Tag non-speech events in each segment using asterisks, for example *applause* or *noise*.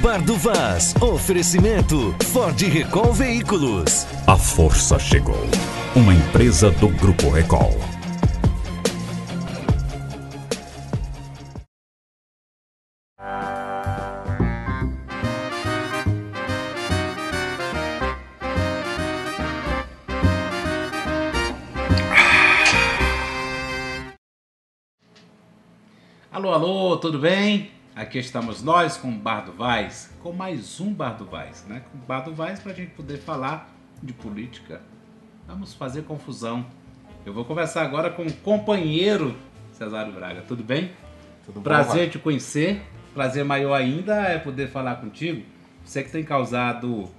Bar do Vaz. Oferecimento Ford Recall Veículos. A força chegou. Uma empresa do Grupo Recall. Alô, alô, tudo bem? Aqui estamos nós com o Bar do Vaz, com mais um Bar do Vaz, né? Com o Bar do Vaz para a gente poder falar de política. Vamos fazer confusão. Eu vou conversar agora com o companheiro Cesário Braga, tudo bem? Tudo Prazer bom, te conhecer. Prazer maior ainda é poder falar contigo. Você que tem causado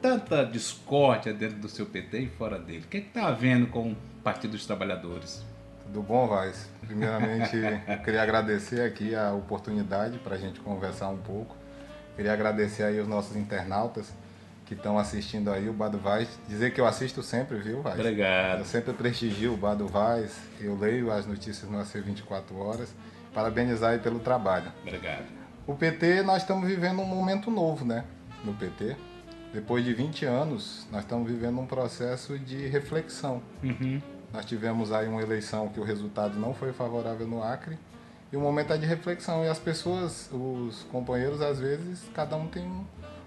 tanta discórdia dentro do seu PT e fora dele. O que está havendo com o Partido dos Trabalhadores? Tudo bom, Vaz? Primeiramente, eu queria agradecer aqui a oportunidade para a gente conversar um pouco. Queria agradecer aí os nossos internautas que estão assistindo aí o Bado Vaz. Dizer que eu assisto sempre, viu, Vaz? Obrigado. Eu sempre prestigio o Bado Vaz, eu leio as notícias no AC 24 Horas. Parabenizar aí pelo trabalho. Obrigado. O PT, nós estamos vivendo um momento novo, né? No PT. Depois de 20 anos, nós estamos vivendo um processo de reflexão. Uhum. Nós tivemos aí uma eleição que o resultado não foi favorável no Acre. E o momento é de reflexão. E as pessoas, os companheiros, às vezes, cada um tem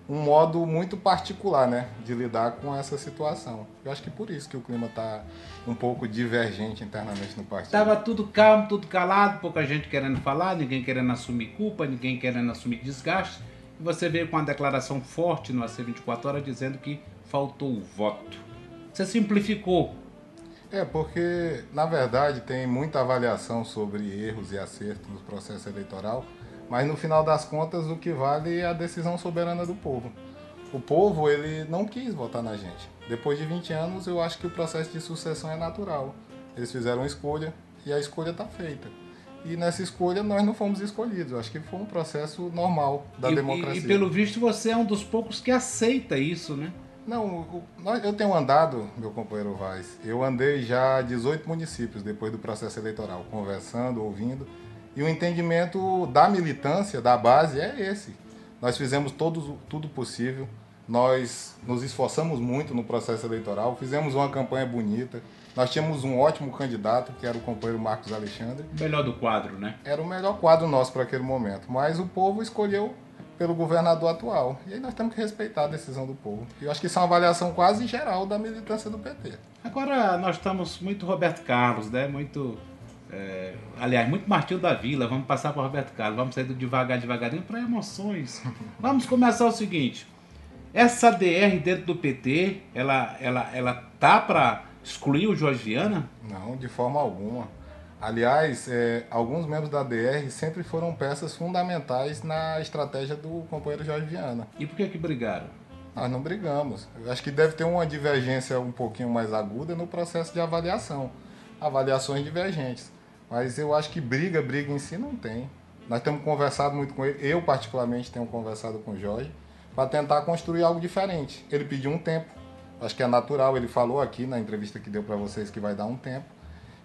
um, modo muito particular, né? De lidar com essa situação. Eu acho que por isso que o clima está um pouco divergente internamente no partido. Tava tudo calmo, tudo calado, pouca gente querendo falar, ninguém querendo assumir culpa, ninguém querendo assumir desgaste. E você veio com uma declaração forte no AC 24 horas dizendo que faltou o voto. Você simplificou. É, porque, na verdade, tem muita avaliação sobre erros e acertos no processo eleitoral, mas no final das contas o que vale é a decisão soberana do povo. O povo, ele não quis votar na gente. Depois de 20 anos, eu acho que o processo de sucessão é natural. Eles fizeram uma escolha e a escolha está feita. E nessa escolha nós não fomos escolhidos. Eu acho que foi um processo normal da e, democracia. E, e pelo visto você é um dos poucos que aceita isso, né? Não, eu tenho andado, meu companheiro Vaz, eu andei já 18 municípios depois do processo eleitoral, conversando, ouvindo, e o entendimento da militância, da base, é esse. Nós fizemos todos, tudo possível, nós nos esforçamos muito no processo eleitoral, fizemos uma campanha bonita, nós tínhamos um ótimo candidato, que era o companheiro Marcos Alexandre, O melhor do quadro, né? era o melhor quadro nosso para aquele momento, mas o povo escolheu pelo governador atual. E aí nós temos que respeitar a decisão do povo. E eu acho que isso é uma avaliação quase geral da militância do PT. Agora nós estamos muito Roberto Carlos, né? Muito. é, aliás, muito Martinho da Vila. Vamos passar para Roberto Carlos. Vamos sair do devagar, devagarinho para emoções. Vamos começar o seguinte. Essa DR dentro do PT, ela, ela, ela tá para excluir o Jorge Viana? Não, de forma alguma. Aliás, é, alguns membros da DR sempre foram peças fundamentais na estratégia do companheiro Jorge Viana. E por que que brigaram? Nós não brigamos. Eu acho que deve ter uma divergência um pouquinho mais aguda no processo de avaliação. Avaliações divergentes. Mas eu acho que briga, briga em si não tem. Nós temos conversado muito com ele. Eu, particularmente, tenho conversado com o Jorge para tentar construir algo diferente. Ele pediu um tempo. Acho que é natural. Ele falou aqui na entrevista que deu para vocês que vai dar um tempo.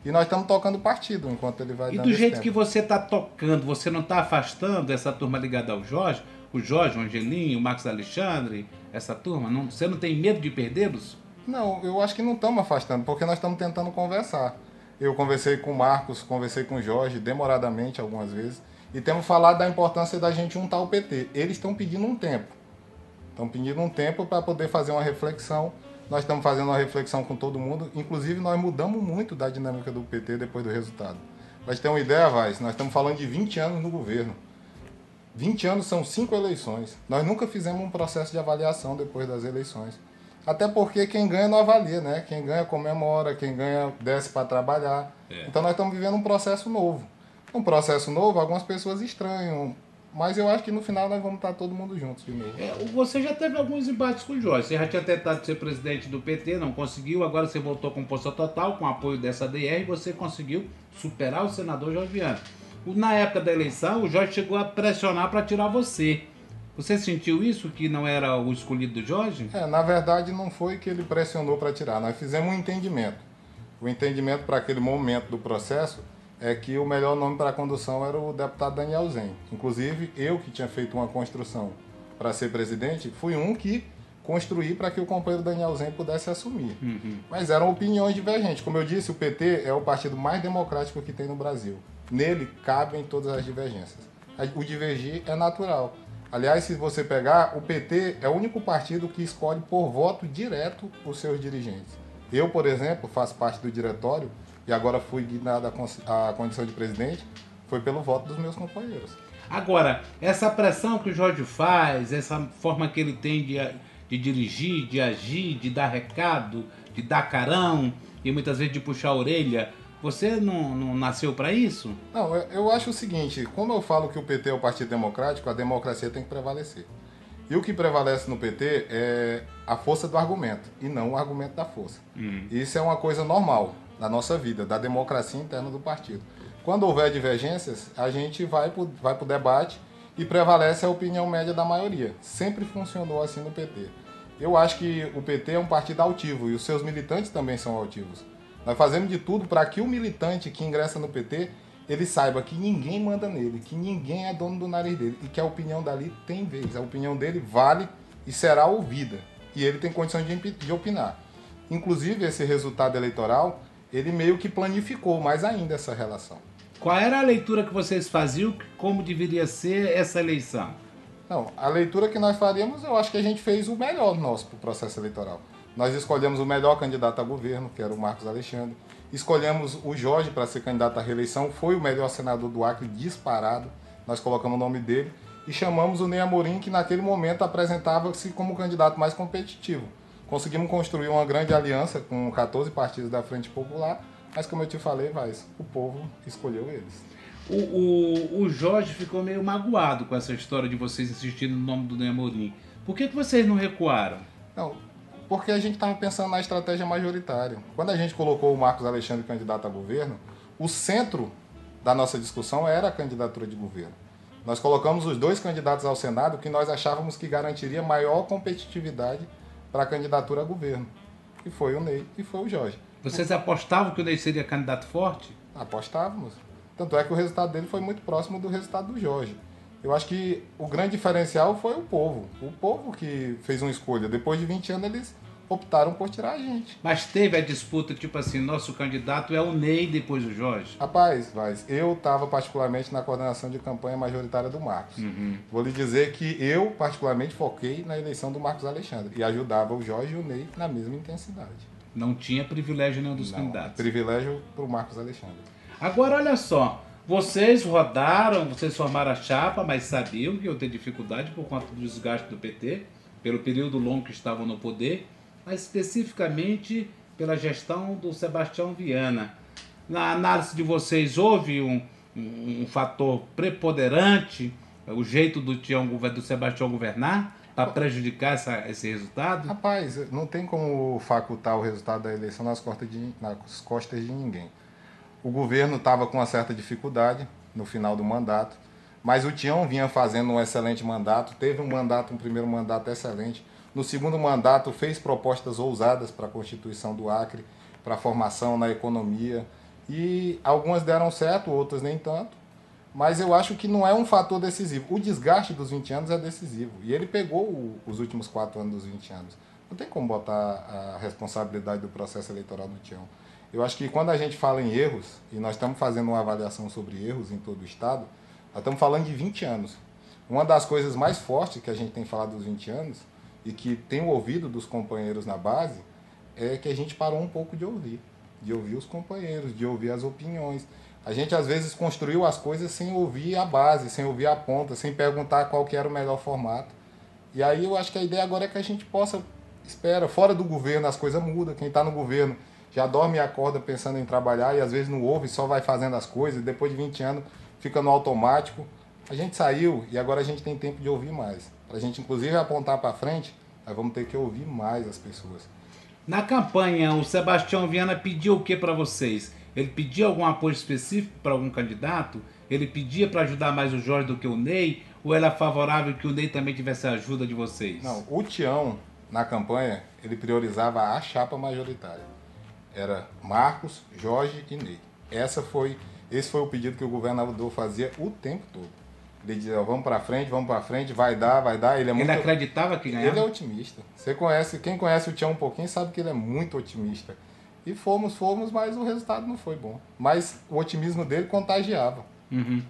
E nós estamos tocando partido enquanto ele vai E do jeito que você está tocando, você não está afastando essa turma ligada ao Jorge? O Jorge, o Angelinho, o Marcos Alexandre, essa turma? Não, você não tem medo de perdê-los? Não, eu acho que não estamos afastando, porque nós estamos tentando conversar. Eu conversei com o Marcos, conversei com o Jorge, demoradamente algumas vezes, e temos falado da importância da gente juntar o PT. Eles estão pedindo um tempo. Estão pedindo um tempo para poder fazer uma reflexão. Nós estamos fazendo uma reflexão com todo mundo. Inclusive, nós mudamos muito da dinâmica do PT depois do resultado. Para ter uma ideia, Vaz, nós estamos falando de 20 anos no governo. 20 anos são cinco eleições. Nós nunca fizemos um processo de avaliação depois das eleições. Até porque quem ganha não avalia, né? Quem ganha comemora, quem ganha desce para trabalhar. Então nós estamos vivendo um processo novo. Um processo novo, algumas pessoas estranham. Mas eu acho que no final nós vamos estar todo mundo juntos de novo. É, você já teve alguns embates com o Jorge. Você já tinha tentado ser presidente do PT, não conseguiu. Agora você voltou com força total, com apoio dessa DR, e você conseguiu superar o senador Jorge Viana. Na época da eleição, o Jorge chegou a pressionar para tirar você. Você sentiu isso, que não era o escolhido do Jorge? É, na verdade não foi que ele pressionou para tirar, nós fizemos um entendimento. O entendimento para aquele momento do processo é que o melhor nome para a condução era o deputado Daniel Zen. Inclusive, eu que tinha feito uma construção para ser presidente, fui um que construí para que o companheiro Daniel Zen pudesse assumir. Uhum. Mas eram opiniões divergentes. Como eu disse, o PT é o partido mais democrático que tem no Brasil. Nele cabem todas as divergências. O divergir é natural. Aliás, se você pegar, o PT é o único partido que escolhe por voto direto os seus dirigentes. Eu, por exemplo, faço parte do diretório e agora fui guiado à condição de presidente, foi pelo voto dos meus companheiros. Agora, essa pressão que o Jorge faz, essa forma que ele tem de, de dirigir, de agir, de dar recado, de dar carão e muitas vezes de puxar a orelha, você não, não nasceu para isso? Não, eu acho o seguinte: como eu falo que o PT é o Partido Democrático, a democracia tem que prevalecer. E o que prevalece no PT é a força do argumento e não o argumento da força. Uhum. Isso é uma coisa normal na nossa vida, da democracia interna do partido. Quando houver divergências, a gente vai para vai o debate e prevalece a opinião média da maioria. Sempre funcionou assim no PT. Eu acho que o PT é um partido altivo e os seus militantes também são altivos. Nós fazemos de tudo para que o militante que ingressa no PT ele saiba que ninguém manda nele, que ninguém é dono do nariz dele e que a opinião dali tem vez. A opinião dele vale e será ouvida. E ele tem condição de opinar. Inclusive, esse resultado eleitoral, ele meio que planificou mais ainda essa relação. Qual era a leitura que vocês faziam, como deveria ser essa eleição? Não, a leitura que nós faríamos, eu acho que a gente fez o melhor nosso para o processo eleitoral. Nós escolhemos o melhor candidato a governo, que era o Marcos Alexandre. Escolhemos o Jorge para ser candidato à reeleição, foi o melhor senador do Acre disparado. Nós colocamos o nome dele e chamamos o Ney Amorim, que naquele momento apresentava-se como o candidato mais competitivo. Conseguimos construir uma grande aliança com 14 partidos da Frente Popular mas como eu te falei, vai, o povo escolheu eles. O, o, o Jorge ficou meio magoado com essa história de vocês insistindo no nome do Nemorim. Por que, que vocês não recuaram? Não, porque a gente estava pensando na estratégia majoritária. Quando a gente colocou o Marcos Alexandre candidato a governo, o centro da nossa discussão era a candidatura de governo. Nós colocamos os dois candidatos ao Senado que nós achávamos que garantiria maior competitividade para a candidatura a governo. E foi o Ney e foi o Jorge. Vocês apostavam que o Ney seria candidato forte? Apostávamos. Tanto é que o resultado dele foi muito próximo do resultado do Jorge. Eu acho que o grande diferencial foi o povo. O povo que fez uma escolha. Depois de 20 anos, eles optaram por tirar a gente. Mas teve a disputa, tipo assim, nosso candidato é o Ney depois o Jorge? Rapaz, mas eu estava particularmente na coordenação de campanha majoritária do Marcos. Uhum. Vou lhe dizer que eu, particularmente, foquei na eleição do Marcos Alexandre e ajudava o Jorge e o Ney na mesma intensidade. Não tinha privilégio nenhum dos Não, candidatos. Privilégio para o Marcos Alexandre. Agora, olha só. Vocês rodaram, vocês formaram a chapa, mas sabiam que iam ter dificuldade por conta do desgaste do PT, pelo período longo que estavam no poder, mas especificamente pela gestão do Sebastião Viana. Na análise de vocês, houve um, um, um fator preponderante, o jeito do, Tião, do Sebastião governar? para prejudicar essa, esse resultado? Rapaz, não tem como facultar o resultado da eleição nas costas de, nas costas de ninguém. O governo estava com uma certa dificuldade no final do mandato, mas o Tião vinha fazendo um excelente mandato, teve um mandato, um primeiro mandato excelente. No segundo mandato, fez propostas ousadas para a Constituição do Acre, para a formação na economia, e algumas deram certo, outras nem tanto. Mas eu acho que não é um fator decisivo. O desgaste dos 20 anos é decisivo. E ele pegou o, os últimos quatro anos dos 20 anos. Não tem como botar a responsabilidade do processo eleitoral no Tião. Eu acho que quando a gente fala em erros, e nós estamos fazendo uma avaliação sobre erros em todo o Estado, nós estamos falando de 20 anos. Uma das coisas mais fortes que a gente tem falado dos 20 anos, e que tem ouvido dos companheiros na base, é que a gente parou um pouco de ouvir. De ouvir os companheiros, de ouvir as opiniões. A gente às vezes construiu as coisas sem ouvir a base, sem ouvir a ponta, sem perguntar qual que era o melhor formato. E aí eu acho que a ideia agora é que a gente possa, espera, fora do governo as coisas mudam, quem está no governo já dorme e acorda pensando em trabalhar e às vezes não ouve, só vai fazendo as coisas, e depois de 20 anos fica no automático. A gente saiu e agora a gente tem tempo de ouvir mais. Para a gente inclusive apontar para frente, nós vamos ter que ouvir mais as pessoas. Na campanha, o Sebastião Viana pediu o que para vocês? Ele pedia algum apoio específico para algum candidato? Ele pedia para ajudar mais o Jorge do que o Ney? Ou era favorável que o Ney também tivesse a ajuda de vocês? Não, o Tião, na campanha, ele priorizava a chapa majoritária. Era Marcos, Jorge e Ney. Essa foi, esse foi o pedido que o governador fazia o tempo todo. Dizer, ó, vamos pra frente, vamos pra frente, vai dar, vai dar. Ele é muito. Ele acreditava que ganhava? Ele é otimista. Você conhece, quem conhece o Tião um pouquinho sabe que ele é muito otimista. E fomos, fomos, mas o resultado não foi bom. Mas o otimismo dele contagiava. Uhum.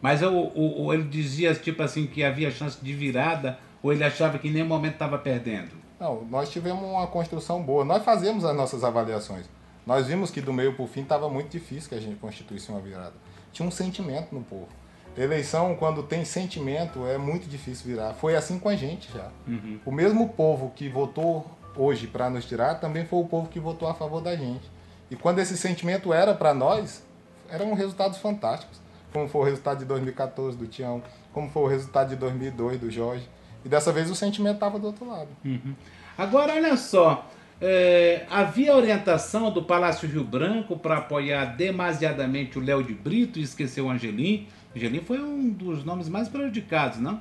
Mas o, o, o, ele dizia, tipo assim, que havia chance de virada, ou ele achava que em nenhum momento estava perdendo? Não, nós tivemos uma construção boa. Nós fazemos as nossas avaliações. Nós vimos que do meio para o fim estava muito difícil que a gente constituísse uma virada. Tinha um sentimento no povo. Eleição, quando tem sentimento, é muito difícil virar. Foi assim com a gente já. Uhum. O mesmo povo que votou hoje para nos tirar, também foi o povo que votou a favor da gente. E quando esse sentimento era para nós, eram resultados fantásticos. Como foi o resultado de 2014 do Tião, como foi o resultado de 2002 do Jorge. E dessa vez o sentimento estava do outro lado. Uhum. Agora, olha só. É, havia orientação do Palácio Rio Branco para apoiar demasiadamente o Léo de Brito e esquecer o Angelim. Angelim foi um dos nomes mais prejudicados, não?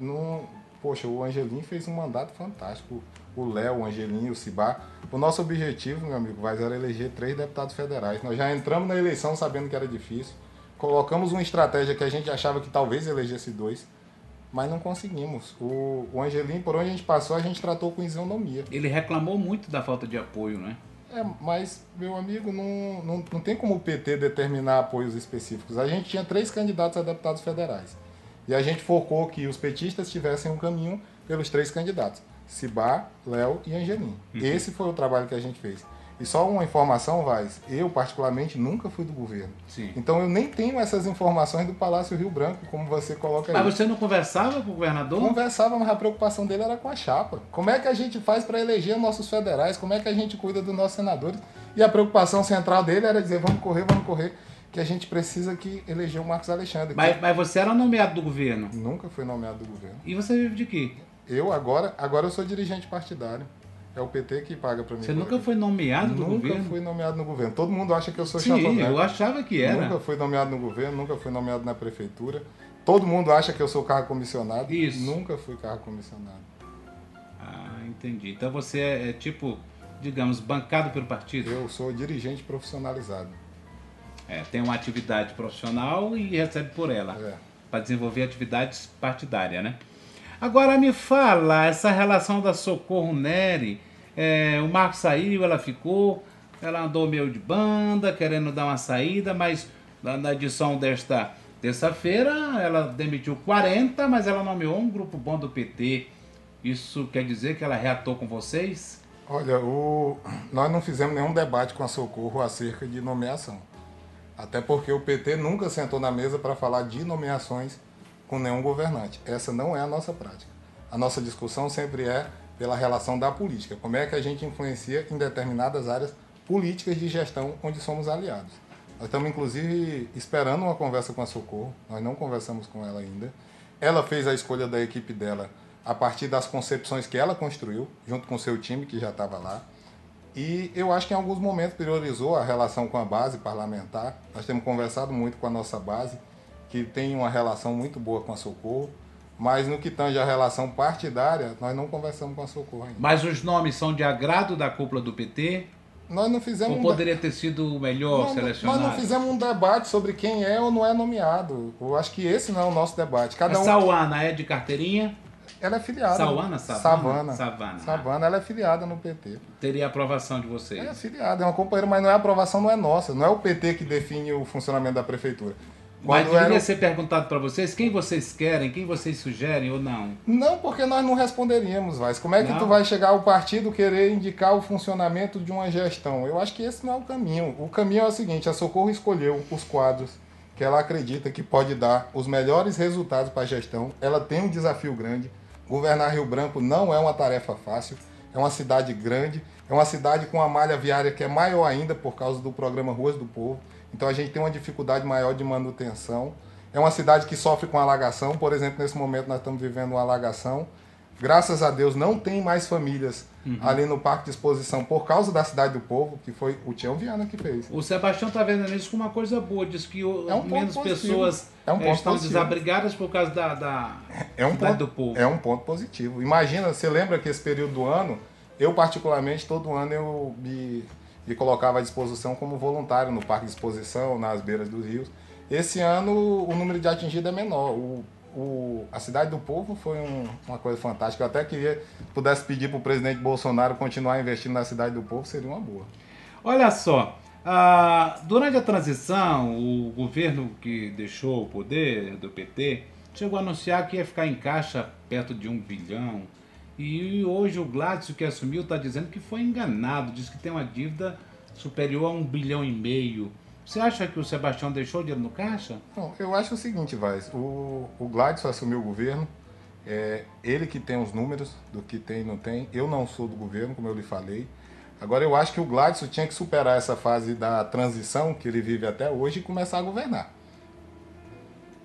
No, poxa, o Angelim fez um mandato fantástico. O Léo, o Angelim, o Cibá. O nosso objetivo, meu amigo, vai era eleger três deputados federais. Nós já entramos na eleição sabendo que era difícil. Colocamos uma estratégia que a gente achava que talvez elegesse dois mas não conseguimos. O, o Angelim, por onde a gente passou, a gente tratou com isonomia. Ele reclamou muito da falta de apoio, né? É, mas, meu amigo, não, não, não tem como o PT determinar apoios específicos. A gente tinha três candidatos a deputados federais. E a gente focou que os petistas tivessem um caminho pelos três candidatos: Cibá, Léo e Angelim. Uhum. Esse foi o trabalho que a gente fez. E só uma informação, Vaz, eu particularmente nunca fui do governo. Sim. Então eu nem tenho essas informações do Palácio Rio Branco, como você coloca aí. Mas você não conversava com o governador? Conversava, mas a preocupação dele era com a chapa. Como é que a gente faz para eleger nossos federais? Como é que a gente cuida dos nossos senadores? E a preocupação central dele era dizer, vamos correr, vamos correr, que a gente precisa que eleger o Marcos Alexandre. Mas, mas você era nomeado do governo? Nunca fui nomeado do governo. E você vive de quê? Eu agora, agora eu sou dirigente partidário. É o PT que paga para mim. Você nunca foi nomeado no nunca governo? Nunca fui nomeado no governo. Todo mundo acha que eu sou Sim, Sim, eu achava que era. Nunca fui nomeado no governo, nunca fui nomeado na prefeitura. Todo mundo acha que eu sou cargo comissionado. Isso. Nunca fui cargo comissionado. Ah, entendi. Então você é, é tipo, digamos, bancado pelo partido? Eu sou dirigente profissionalizado. É, tem uma atividade profissional e recebe por ela. É. Para desenvolver atividades partidárias, né? Agora me fala, essa relação da Socorro Neri é, o Marco saiu, ela ficou, ela andou meio de banda, querendo dar uma saída, mas na edição desta terça-feira ela demitiu 40, mas ela nomeou um grupo bom do PT. Isso quer dizer que ela reatou com vocês? Olha, o... nós não fizemos nenhum debate com a Socorro acerca de nomeação. Até porque o PT nunca sentou na mesa para falar de nomeações com nenhum governante. Essa não é a nossa prática. A nossa discussão sempre é pela relação da política. Como é que a gente influencia em determinadas áreas políticas de gestão onde somos aliados. Nós estamos, inclusive, esperando uma conversa com a Socorro, nós não conversamos com ela ainda. Ela fez a escolha da equipe dela a partir das concepções que ela construiu, junto com seu time que já estava lá. E eu acho que em alguns momentos priorizou a relação com a base parlamentar. Nós temos conversado muito com a nossa base, que tem uma relação muito boa com a Socorro. Mas no que tange a relação partidária, nós não conversamos com a Socorro ainda. Mas os nomes são de agrado da cúpula do PT? Nós não fizemos. Ou poderia ter sido o melhor não, selecionado? Nós não fizemos um debate sobre quem é ou não é nomeado. Eu acho que esse não é o nosso debate. Cada um... Sauana é de carteirinha? Ela é filiada. Sauana, Savana? Savana. Savana. Savana, ela é filiada no PT. Teria aprovação de vocês? É filiada, é uma companheira, mas não é aprovação, não é nossa. Não é o PT que define o funcionamento da prefeitura. Mas deveria era... ser perguntado para vocês quem vocês querem, quem vocês sugerem ou não? Não, porque nós não responderíamos, Vaz. Como é que não? tu vai chegar ao partido querer indicar o funcionamento de uma gestão? Eu acho que esse não é o caminho. O caminho é o seguinte, a Socorro escolheu os quadros que ela acredita que pode dar os melhores resultados para a gestão. Ela tem um desafio grande. Governar Rio Branco não é uma tarefa fácil. É uma cidade grande, é uma cidade com uma malha viária que é maior ainda por causa do programa Ruas do Povo. Então a gente tem uma dificuldade maior de manutenção. É uma cidade que sofre com alagação, por exemplo, nesse momento nós estamos vivendo uma alagação. Graças a Deus não tem mais famílias uhum. ali no Parque de Exposição por causa da Cidade do Povo, que foi o Tião Viana que fez. O Sebastião está vendo isso como uma coisa boa, diz que o, é um menos pessoas é um eh, estão positivo. desabrigadas por causa da, da é um Cidade ponto, do Povo. É um ponto positivo. Imagina, você lembra que esse período do ano, eu particularmente, todo ano eu me e colocava à disposição como voluntário no parque de exposição, nas beiras dos rios. Esse ano o número de atingido é menor. O, o, a Cidade do Povo foi um, uma coisa fantástica. Eu até queria pudesse pedir para o presidente Bolsonaro continuar investindo na Cidade do Povo, seria uma boa. Olha só, ah, durante a transição, o governo que deixou o poder do PT chegou a anunciar que ia ficar em caixa perto de um bilhão. E hoje o Gladys, que assumiu, está dizendo que foi enganado, diz que tem uma dívida superior a um bilhão e meio. Você acha que o Sebastião deixou dinheiro no caixa? Bom, eu acho o seguinte, Vaz, o, o Gladys assumiu o governo, é ele que tem os números do que tem e não tem. Eu não sou do governo, como eu lhe falei. Agora eu acho que o Gladys tinha que superar essa fase da transição que ele vive até hoje e começar a governar.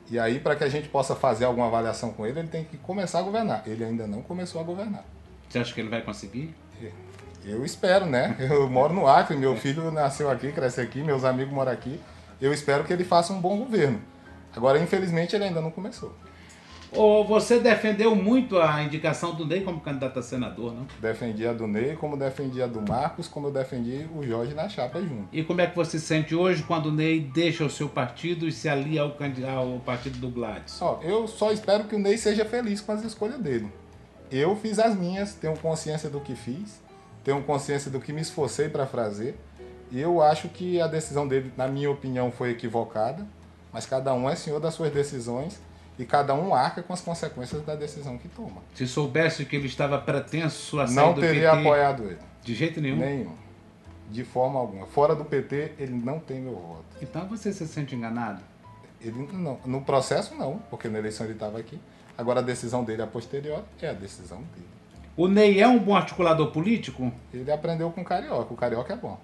E aí, para que a gente possa fazer alguma avaliação com ele, ele tem que começar a governar. Ele ainda não começou a governar. Você acha que ele vai conseguir? Eu espero, né? Eu moro no Acre, meu filho nasceu aqui, cresceu aqui, meus amigos moram aqui. Eu espero que ele faça um bom governo. Agora, infelizmente, ele ainda não começou. Ou você defendeu muito a indicação do Ney como candidato a senador, não? Defendi a do Ney, como defendi a do Marcos, como eu defendi o Jorge na chapa junto. E como é que você se sente hoje quando o Ney deixa o seu partido e se alia ao, ao partido do Gladys? Ó, eu só espero que o Ney seja feliz com as escolhas dele. Eu fiz as minhas, tenho consciência do que fiz, tenho consciência do que me esforcei para fazer. E eu acho que a decisão dele, na minha opinião, foi equivocada, mas cada um é senhor das suas decisões e cada um arca com as consequências da decisão que toma. Se soubesse que ele estava pretenso a sair Não do teria PT, apoiado ele. De jeito nenhum. Nenhum. De forma alguma. Fora do PT, ele não tem meu voto. Então você se sente enganado? Ele não. No processo, não, porque na eleição ele estava aqui. Agora a decisão dele a posterior é a decisão dele. O Ney é um bom articulador político? Ele aprendeu com o Carioca. O Carioca é bom.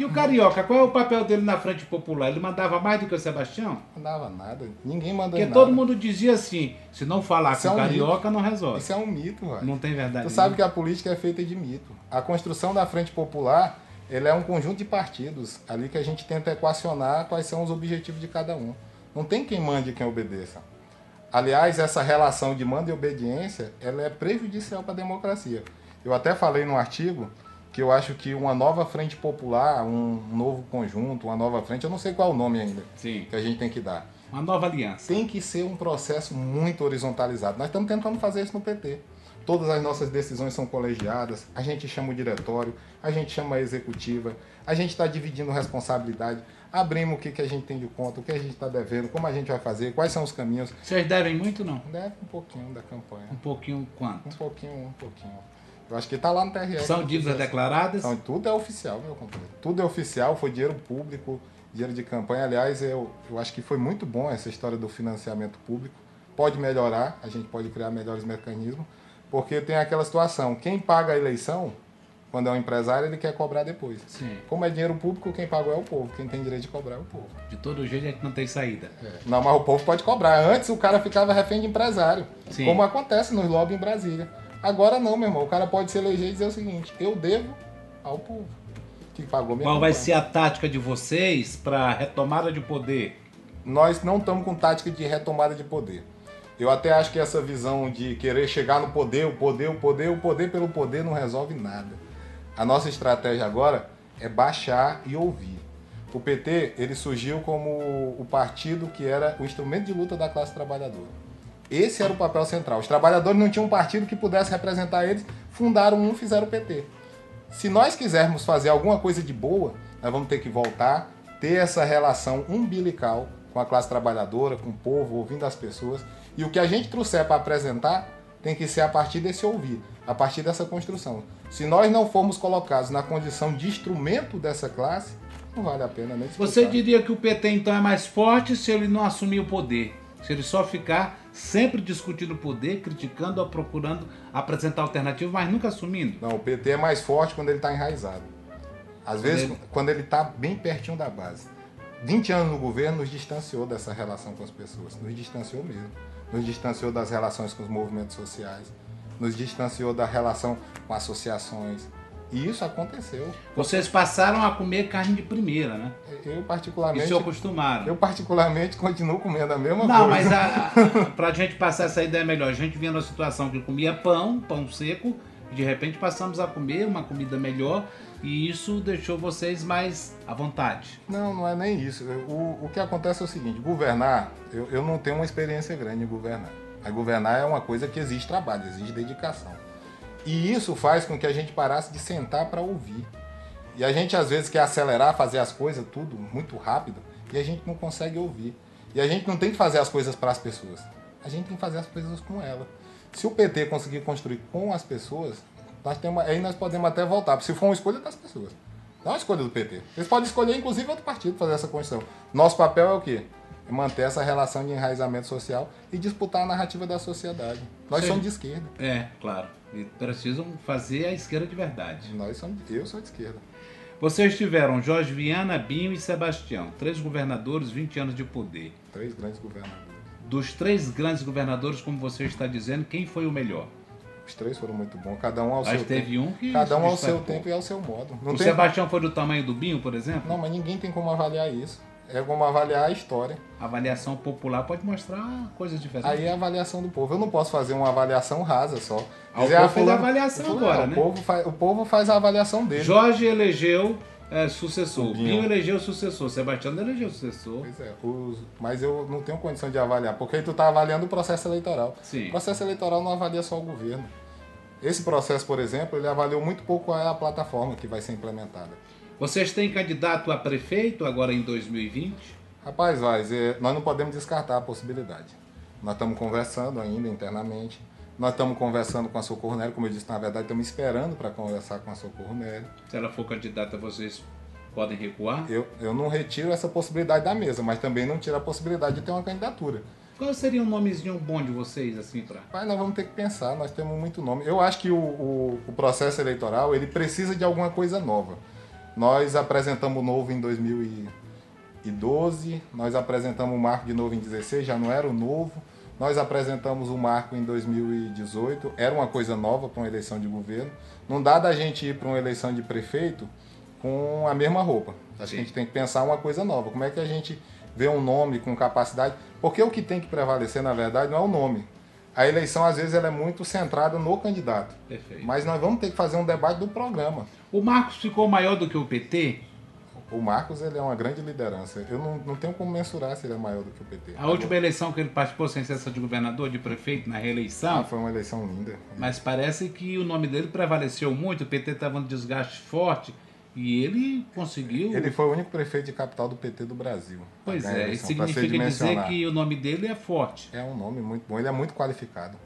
E o Carioca, qual é o papel dele na Frente Popular? Ele mandava mais do que o Sebastião? Mandava nada. Ninguém manda Porque nada. todo mundo dizia assim, se não falar Isso com o é um Carioca, não resolve. Isso é um mito, velho. Não tem verdade. Tu sabe que a política é feita de mito. A construção da Frente Popular, ele é um conjunto de partidos ali que a gente tenta equacionar quais são os objetivos de cada um. Não tem quem mande e quem obedeça. Aliás, essa relação de mando e obediência, ela é prejudicial para a democracia. Eu até falei num artigo que eu acho que uma nova frente popular, um novo conjunto, uma nova frente, eu não sei qual o nome ainda Sim. que a gente tem que dar. Uma nova aliança. Tem que ser um processo muito horizontalizado. Nós estamos tentando fazer isso no PT. Todas as nossas decisões são colegiadas, a gente chama o diretório, a gente chama a executiva, a gente está dividindo responsabilidade, abrimos o que, que a gente tem de conta, o que a gente está devendo, como a gente vai fazer, quais são os caminhos. Vocês devem muito, não? Deve um pouquinho da campanha. Um pouquinho quanto? Um pouquinho, um pouquinho. Eu acho que está lá no TRE. São dívidas declaradas? Então, tudo é oficial, meu companheiro. Tudo é oficial, foi dinheiro público, dinheiro de campanha. Aliás, eu, eu acho que foi muito bom essa história do financiamento público. Pode melhorar, a gente pode criar melhores mecanismos, porque tem aquela situação: quem paga a eleição, quando é um empresário, ele quer cobrar depois. Sim. Como é dinheiro público, quem pagou é o povo. Quem tem direito de cobrar é o povo. De todo jeito a gente não tem saída. Não, mas o povo pode cobrar. Antes o cara ficava refém de empresário, Sim. como acontece nos lobbies em Brasília. Agora não, meu irmão. O cara pode se eleger e dizer o seguinte: eu devo ao povo que pagou minha Qual vai campanha. ser a tática de vocês para retomada de poder? Nós não estamos com tática de retomada de poder. Eu até acho que essa visão de querer chegar no poder, o poder, o poder, o poder pelo poder não resolve nada. A nossa estratégia agora é baixar e ouvir. O PT ele surgiu como o partido que era o instrumento de luta da classe trabalhadora. Esse era o papel central. Os trabalhadores não tinham um partido que pudesse representar eles, fundaram um, fizeram o PT. Se nós quisermos fazer alguma coisa de boa, nós vamos ter que voltar, ter essa relação umbilical com a classe trabalhadora, com o povo, ouvindo as pessoas. E o que a gente trouxer para apresentar tem que ser a partir desse ouvir, a partir dessa construção. Se nós não formos colocados na condição de instrumento dessa classe, não vale a pena nem disputar. Você diria que o PT então é mais forte se ele não assumir o poder? Se ele só ficar sempre discutindo o poder, criticando ou procurando apresentar alternativas, mas nunca assumindo? Não, o PT é mais forte quando ele está enraizado. Às vezes, ele- quando ele está bem pertinho da base. 20 anos no governo nos distanciou dessa relação com as pessoas. Nos distanciou mesmo. Nos distanciou das relações com os movimentos sociais. Nos distanciou da relação com associações. E isso aconteceu. Vocês passaram a comer carne de primeira, né? Eu E particularmente, se acostumaram. eu particularmente continuo comendo a mesma Não, coisa. mas a, *laughs* a, gente passar essa ideia melhor, a gente vinha numa situação que comia pão, pão seco, e de repente passamos a comer uma comida melhor e isso deixou vocês mais à vontade. Não, não é nem isso. O, o que acontece é o seguinte: governar, eu, eu não tenho uma experiência grande em governar. Mas governar é uma coisa que exige trabalho, exige dedicação. E isso faz com que a gente parasse de sentar para ouvir. E a gente às vezes quer acelerar, fazer as coisas tudo muito rápido, e a gente não consegue ouvir. E a gente não tem que fazer as coisas para as pessoas. A gente tem que fazer as coisas com ela. Se o PT conseguir construir com as pessoas, nós temos, aí nós podemos até voltar. Se for uma escolha das pessoas. Não é uma escolha do PT. Eles podem escolher, inclusive, outro partido fazer essa construção. Nosso papel é o quê? É manter essa relação de enraizamento social e disputar a narrativa da sociedade. Nós Sim. somos de esquerda. É, claro. E precisam fazer a esquerda de verdade. Nós somos, eu sou de esquerda. Vocês tiveram Jorge Viana, Binho e Sebastião, três governadores, 20 anos de poder. Três grandes governadores. Dos três grandes governadores, como você está dizendo, quem foi o melhor? Os três foram muito bons, cada um ao Mas seu teve tempo. um que Cada um ao se seu tempo e ao seu modo. Não o tem... Sebastião foi do tamanho do Binho, por exemplo? Não, mas ninguém tem como avaliar isso. É como avaliar a história. A avaliação popular pode mostrar coisas diferentes. Aí é a avaliação do povo. Eu não posso fazer uma avaliação rasa só. Ah, o povo ah, fez a avaliação fulano- agora, o né? Povo faz, o povo faz a avaliação dele. Jorge elegeu é, sucessor. O Binho. Binho. elegeu sucessor. Sebastião não elegeu sucessor. Pois é, os- mas eu não tenho condição de avaliar, porque aí tu tá avaliando o processo eleitoral. Sim. O processo eleitoral não avalia só o governo. Esse processo, por exemplo, ele avaliou muito pouco qual é a plataforma que vai ser implementada. Vocês têm candidato a prefeito agora em 2020? Rapaz, Vaz, é, nós não podemos descartar a possibilidade. Nós estamos conversando ainda internamente. Nós estamos conversando com a Socorro Nery, como eu disse, na verdade, estamos esperando para conversar com a Socorro Nery. Se ela for candidata, vocês podem recuar? Eu, eu não retiro essa possibilidade da mesa, mas também não tiro a possibilidade de ter uma candidatura. Qual seria um nomezinho bom de vocês, assim, pra... Mas nós vamos ter que pensar, nós temos muito nome. Eu acho que o, o, o processo eleitoral ele precisa de alguma coisa nova. Nós apresentamos o novo em 2012, nós apresentamos o marco de novo em 16, já não era o novo. Nós apresentamos o marco em 2018, era uma coisa nova para uma eleição de governo. Não dá da gente ir para uma eleição de prefeito com a mesma roupa. Acho que a gente tem que pensar uma coisa nova. Como é que a gente vê um nome com capacidade? Porque o que tem que prevalecer, na verdade, não é o nome. A eleição, às vezes, ela é muito centrada no candidato. Perfeito. Mas nós vamos ter que fazer um debate do programa. O Marcos ficou maior do que o PT? O Marcos, ele é uma grande liderança. Eu não, não tenho como mensurar se ele é maior do que o PT. A última eleição que ele participou sem ser de governador, de prefeito, na reeleição, Ah, foi uma eleição linda. mas parece que o nome dele prevaleceu muito, o PT estava um desgaste forte e ele conseguiu... Ele foi o único prefeito de capital do PT do Brasil. Pois é, isso significa dizer que o nome dele é forte. É um nome muito bom, ele é muito qualificado.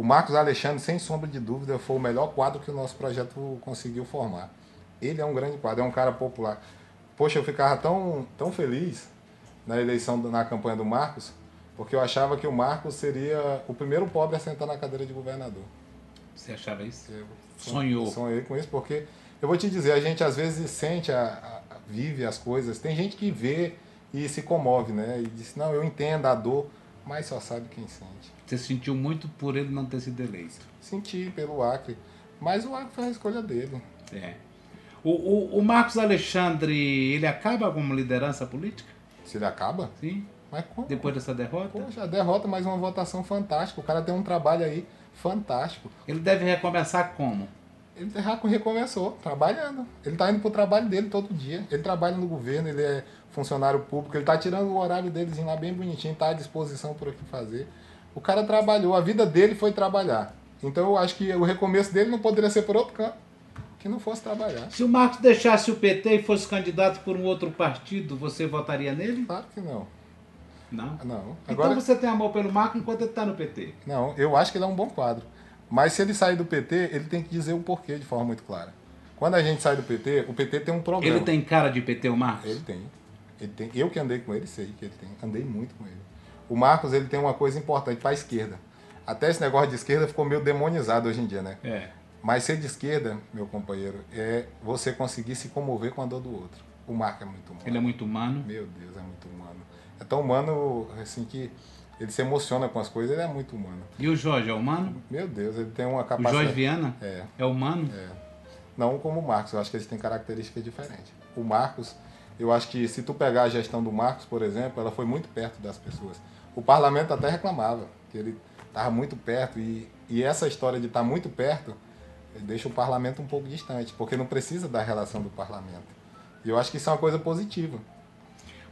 O Marcos Alexandre, sem sombra de dúvida, foi o melhor quadro que o nosso projeto conseguiu formar. Ele é um grande quadro, é um cara popular. Poxa, eu ficava tão, tão feliz na eleição, na campanha do Marcos, porque eu achava que o Marcos seria o primeiro pobre a sentar na cadeira de governador. Você achava isso? Eu Sonhou. Sonhei com isso, porque eu vou te dizer, a gente às vezes sente, a, a- vive as coisas. Tem gente que vê e se comove, né? E diz, não, eu entendo a dor, mas só sabe quem sente. Você sentiu muito por ele não ter sido eleito. Senti pelo Acre, mas o Acre foi a escolha dele. É. O, o, o Marcos Alexandre, ele acaba como liderança política? Se ele acaba, Sim? mas como? Depois dessa derrota? Poxa, derrota, mas uma votação fantástica. O cara tem um trabalho aí fantástico. Ele deve recomeçar como? Ele já recomeçou, trabalhando. Ele está indo pro trabalho dele todo dia. Ele trabalha no governo, ele é funcionário público, ele está tirando o horário delezinho lá bem bonitinho, está à disposição por aqui fazer. O cara trabalhou, a vida dele foi trabalhar. Então eu acho que o recomeço dele não poderia ser por outro canto, que não fosse trabalhar. Se o Marcos deixasse o PT e fosse candidato por um outro partido, você votaria nele? Claro que não. Não. Não. Então Agora, você tem amor pelo Marcos enquanto ele está no PT. não, eu acho que ele é um bom quadro. Mas se ele sair do PT, ele tem que dizer o porquê de forma muito clara. Quando a gente sai do PT, o PT tem um programa. Ele tem cara de PT, o Marcos? Ele tem. Ele tem. Eu que andei com ele, sei que ele tem. Andei muito com ele. O Marcos, ele tem uma coisa importante para a esquerda. Até esse negócio de esquerda ficou meio demonizado hoje em dia, né? É. Mas ser de esquerda, meu companheiro, é você conseguir se comover com a dor do outro. O Marco é muito humano. Ele é muito humano. Meu Deus, é muito humano. É tão humano, assim, que ele se emociona com as coisas, ele é muito humano. E o Jorge é humano? Meu Deus, ele tem uma O capacidade... Jorge Viana É. é humano? Não como o Marcos, eu acho que eles têm características diferentes. O Marcos, eu acho que se tu pegar a gestão do Marcos, por exemplo, ela foi muito perto das pessoas. O parlamento até reclamava que ele estava muito perto e, e essa história de estar muito perto eh, deixa o parlamento um pouco distante, porque não precisa da relação do parlamento. E eu acho que isso é uma coisa positiva.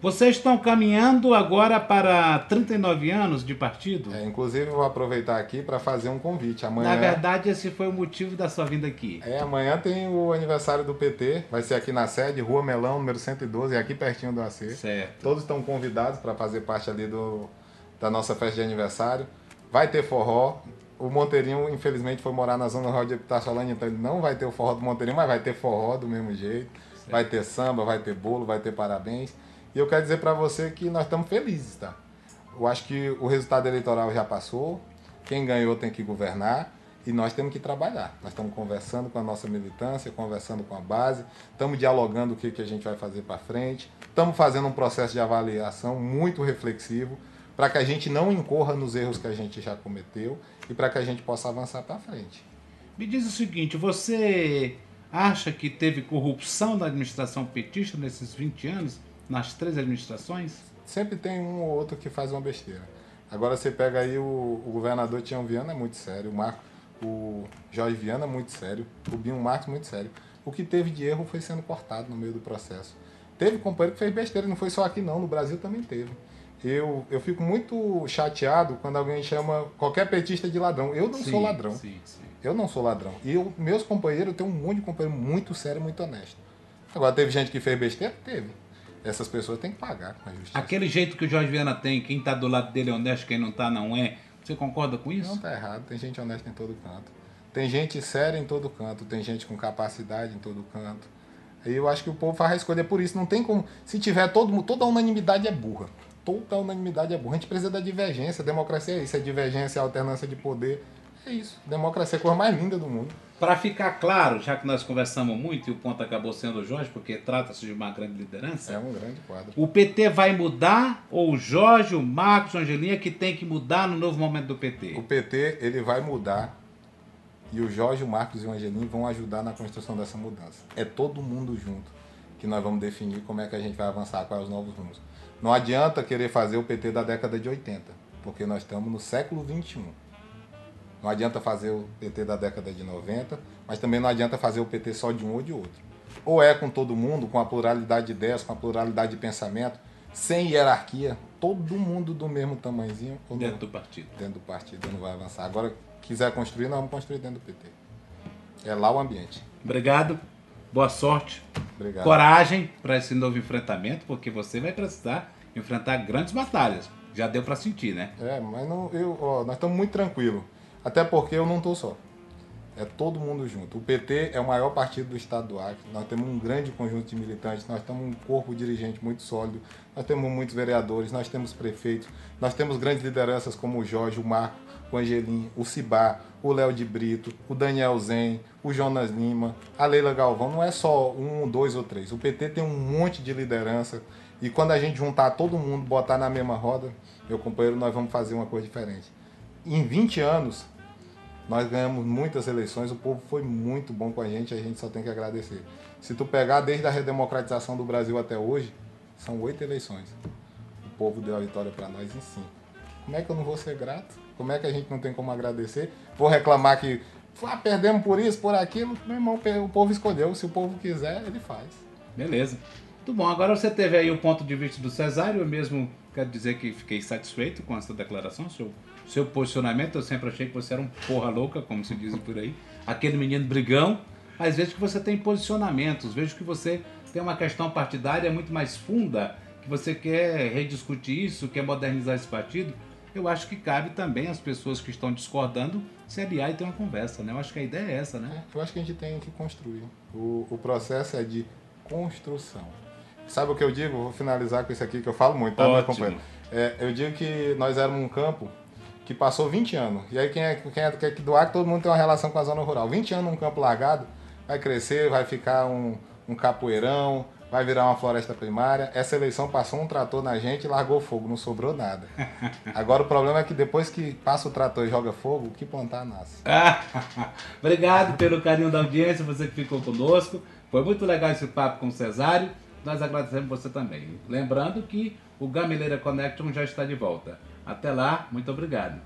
Vocês estão caminhando agora para 39 anos de partido? É, inclusive, eu vou aproveitar aqui para fazer um convite. Amanhã, Na verdade, esse foi o motivo da sua vinda aqui. É, amanhã tem o aniversário do PT, vai ser aqui na sede, Rua Melão, número 112, aqui pertinho do AC. Certo. Todos estão convidados para fazer parte ali do, da nossa festa de aniversário. Vai ter forró. O Monteirinho, infelizmente, foi morar na zona rural de Epitaçolândia, então ele não vai ter o forró do Monteirinho, mas vai ter forró do mesmo jeito. Certo. Vai ter samba, vai ter bolo, vai ter parabéns. E eu quero dizer para você que nós estamos felizes, tá? Eu acho que o resultado eleitoral já passou, quem ganhou tem que governar e nós temos que trabalhar. Nós estamos conversando com a nossa militância, conversando com a base, estamos dialogando o que, que a gente vai fazer para frente, estamos fazendo um processo de avaliação muito reflexivo para que a gente não incorra nos erros que a gente já cometeu e para que a gente possa avançar para frente. Me diz o seguinte, você acha que teve corrupção na administração petista nesses 20 anos? nas três administrações? Sempre tem um ou outro que faz uma besteira. Agora você pega aí o, o governador Tião Viana é muito sério, o Marco, o Jorge Viana é muito sério, o Binho Marcos muito sério. O que teve de erro foi sendo cortado no meio do processo. Teve companheiro que fez besteira, não foi só aqui não, no Brasil também teve. Eu, eu fico muito chateado quando alguém chama qualquer petista de ladrão. Eu não sim, sou ladrão. Sim, sim. Eu não sou ladrão. E eu, meus companheiros, eu tenho um monte de companheiro muito sério, muito honesto. Agora, teve gente que fez besteira? Teve essas pessoas têm que pagar com a justiça. Aquele jeito que o Jorge Viana tem, quem está do lado dele é honesto, quem não está não é. Você concorda com isso? Não está errado, tem gente honesta em todo canto. Tem gente séria em todo canto, tem gente com capacidade em todo canto. E eu acho que o povo faz a escolha por isso. Não tem como. Se tiver todo toda a unanimidade é burra. Toda a unanimidade é burra. A gente precisa da divergência. Democracia é isso. É divergência, é alternância de poder. É isso. Democracia é a coisa mais linda do mundo. Para ficar claro, já que nós conversamos muito e o ponto acabou sendo o Jorge, porque trata-se de uma grande liderança. É um grande quadro. O PT vai mudar ou o Jorge, o Marcos, o Angelinha que tem que mudar no novo momento do PT? O PT ele vai mudar e o Jorge, o Marcos e o Angelinho vão ajudar na construção dessa mudança. É todo mundo junto que nós vamos definir como é que a gente vai avançar, quais os novos rumos. Não adianta querer fazer o PT da década de 80, porque nós estamos no século 21. Não adianta fazer o PT da década de 90, mas também não adianta fazer o PT só de um ou de outro. Ou é com todo mundo, com a pluralidade de ideias, com a pluralidade de pensamento, sem hierarquia, todo mundo do mesmo tamanhozinho. Dentro não, do partido. Dentro do partido não vai avançar. Agora, quiser construir, nós vamos construir dentro do PT. É lá o ambiente. Obrigado. Boa sorte. Obrigado. Coragem para esse novo enfrentamento, porque você vai precisar enfrentar grandes batalhas. Já deu para sentir, né? É, mas não, eu, ó, nós estamos muito tranquilos. Até porque eu não estou só. É todo mundo junto. O PT é o maior partido do estado do Acre. Nós temos um grande conjunto de militantes, nós temos um corpo dirigente muito sólido, nós temos muitos vereadores, nós temos prefeitos, nós temos grandes lideranças como o Jorge, o Marco, o Angelim, o Cibá, o Léo de Brito, o Daniel Zen, o Jonas Lima, a Leila Galvão. Não é só um, dois ou três. O PT tem um monte de liderança. E quando a gente juntar todo mundo, botar na mesma roda, meu companheiro, nós vamos fazer uma coisa diferente. Em 20 anos, nós ganhamos muitas eleições, o povo foi muito bom com a gente, a gente só tem que agradecer. Se tu pegar desde a redemocratização do Brasil até hoje, são oito eleições. O povo deu a vitória para nós em cinco. Como é que eu não vou ser grato? Como é que a gente não tem como agradecer? Vou reclamar que ah, perdemos por isso, por aquilo. Meu irmão, o povo escolheu. Se o povo quiser, ele faz. Beleza. Muito bom. Agora você teve aí o ponto de vista do Cesário. Eu mesmo quero dizer que fiquei satisfeito com essa declaração, seu seu posicionamento, eu sempre achei que você era um porra louca, como se diz por aí, aquele menino brigão, mas vejo que você tem posicionamentos, vejo que você tem uma questão partidária muito mais funda, que você quer rediscutir isso, quer modernizar esse partido. Eu acho que cabe também as pessoas que estão discordando se aliar e ter uma conversa, né? Eu acho que a ideia é essa, né? É, eu acho que a gente tem que construir. O, o processo é de construção. Sabe o que eu digo? Vou finalizar com isso aqui que eu falo muito, tá, meu companheiro? É, eu digo que nós éramos um campo que passou 20 anos. E aí quem é, quem é, quem é do Acre, todo mundo tem uma relação com a zona rural. 20 anos num campo largado, vai crescer, vai ficar um, um capoeirão, vai virar uma floresta primária. Essa eleição passou um trator na gente e largou fogo, não sobrou nada. *laughs* Agora o problema é que depois que passa o trator e joga fogo, o que plantar nasce. *laughs* Obrigado pelo carinho da audiência, você que ficou conosco. Foi muito legal esse papo com o Cesário. Nós agradecemos você também. Lembrando que o Gameleira Connection já está de volta. Até lá, muito obrigado.